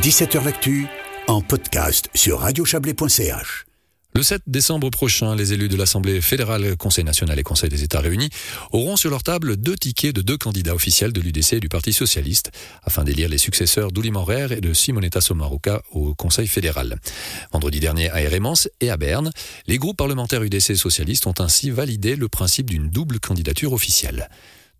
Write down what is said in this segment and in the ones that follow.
17h L'actu en podcast sur radiochablais.ch. Le 7 décembre prochain, les élus de l'Assemblée fédérale, Conseil national et Conseil des États réunis auront sur leur table deux tickets de deux candidats officiels de l'UDC et du Parti socialiste afin d'élire les successeurs d'Uli Morer et de Simonetta Sommaruga au Conseil fédéral. Vendredi dernier à Hérémence et à Berne, les groupes parlementaires UDC socialistes ont ainsi validé le principe d'une double candidature officielle.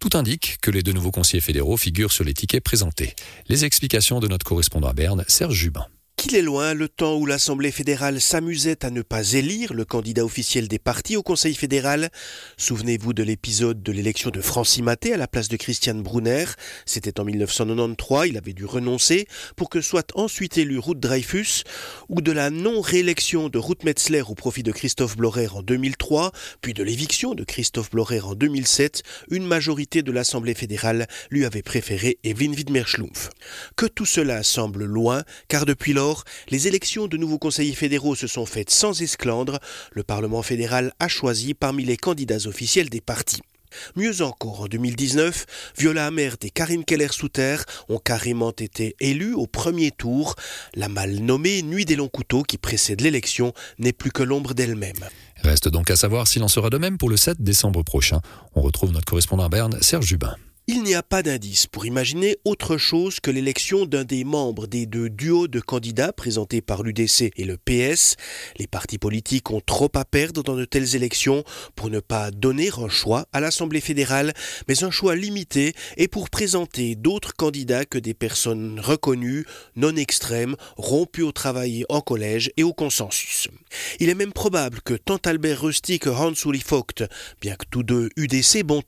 Tout indique que les deux nouveaux conseillers fédéraux figurent sur les tickets présentés. Les explications de notre correspondant à Berne, Serge Jubin qu'il est loin le temps où l'Assemblée fédérale s'amusait à ne pas élire le candidat officiel des partis au Conseil fédéral. Souvenez-vous de l'épisode de l'élection de Francis Maté à la place de Christian Brunner. C'était en 1993, il avait dû renoncer pour que soit ensuite élu Ruth Dreyfus, ou de la non-réélection de Ruth Metzler au profit de Christophe Blorer en 2003, puis de l'éviction de Christophe Blorer en 2007. Une majorité de l'Assemblée fédérale lui avait préféré Evelyn Widmer-Schlumpf. Que tout cela semble loin, car depuis lors, les élections de nouveaux conseillers fédéraux se sont faites sans esclandre. Le Parlement fédéral a choisi parmi les candidats officiels des partis. Mieux encore, en 2019, Viola Amert et Karine Keller-Souter ont carrément été élus au premier tour. La mal nommée Nuit des longs couteaux qui précède l'élection n'est plus que l'ombre d'elle-même. Reste donc à savoir s'il en sera de même pour le 7 décembre prochain. On retrouve notre correspondant à Berne, Serge Jubin. Il n'y a pas d'indice pour imaginer autre chose que l'élection d'un des membres des deux duos de candidats présentés par l'UDC et le PS. Les partis politiques ont trop à perdre dans de telles élections pour ne pas donner un choix à l'Assemblée fédérale, mais un choix limité et pour présenter d'autres candidats que des personnes reconnues, non extrêmes, rompues au travail en collège et au consensus. Il est même probable que tant Albert Rustic que Hans-Uli Vogt, bien que tous deux UDC bon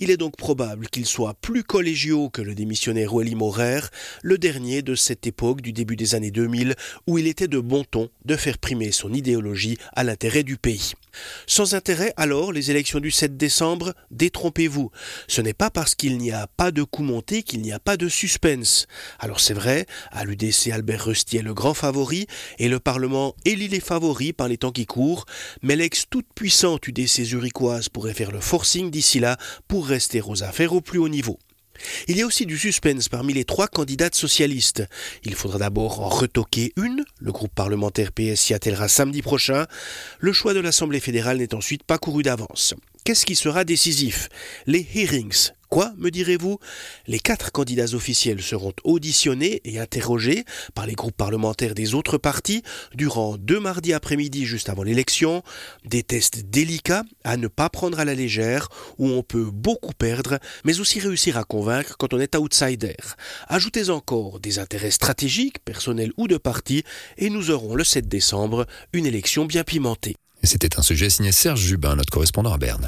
il est donc probable qu'ils plus collégiaux que le démissionnaire Wally Morer, le dernier de cette époque du début des années 2000 où il était de bon ton de faire primer son idéologie à l'intérêt du pays. Sans intérêt, alors, les élections du 7 décembre, détrompez-vous. Ce n'est pas parce qu'il n'y a pas de coup monté qu'il n'y a pas de suspense. Alors c'est vrai, à l'UDC Albert Rusty est le grand favori, et le Parlement élit les favoris par les temps qui courent, mais l'ex toute puissante UDC zurichoise pourrait faire le forcing d'ici là pour rester aux affaires au plus niveau. Il y a aussi du suspense parmi les trois candidates socialistes. Il faudra d'abord en retoquer une. Le groupe parlementaire PS s'y attellera samedi prochain. Le choix de l'Assemblée fédérale n'est ensuite pas couru d'avance. Qu'est-ce qui sera décisif? Les hearings, Quoi, me direz-vous? Les quatre candidats officiels seront auditionnés et interrogés par les groupes parlementaires des autres partis durant deux mardis après-midi juste avant l'élection. Des tests délicats à ne pas prendre à la légère, où on peut beaucoup perdre, mais aussi réussir à convaincre quand on est outsider. Ajoutez encore des intérêts stratégiques, personnels ou de parti, et nous aurons le 7 décembre une élection bien pimentée. C'était un sujet signé Serge Jubin, notre correspondant à Berne.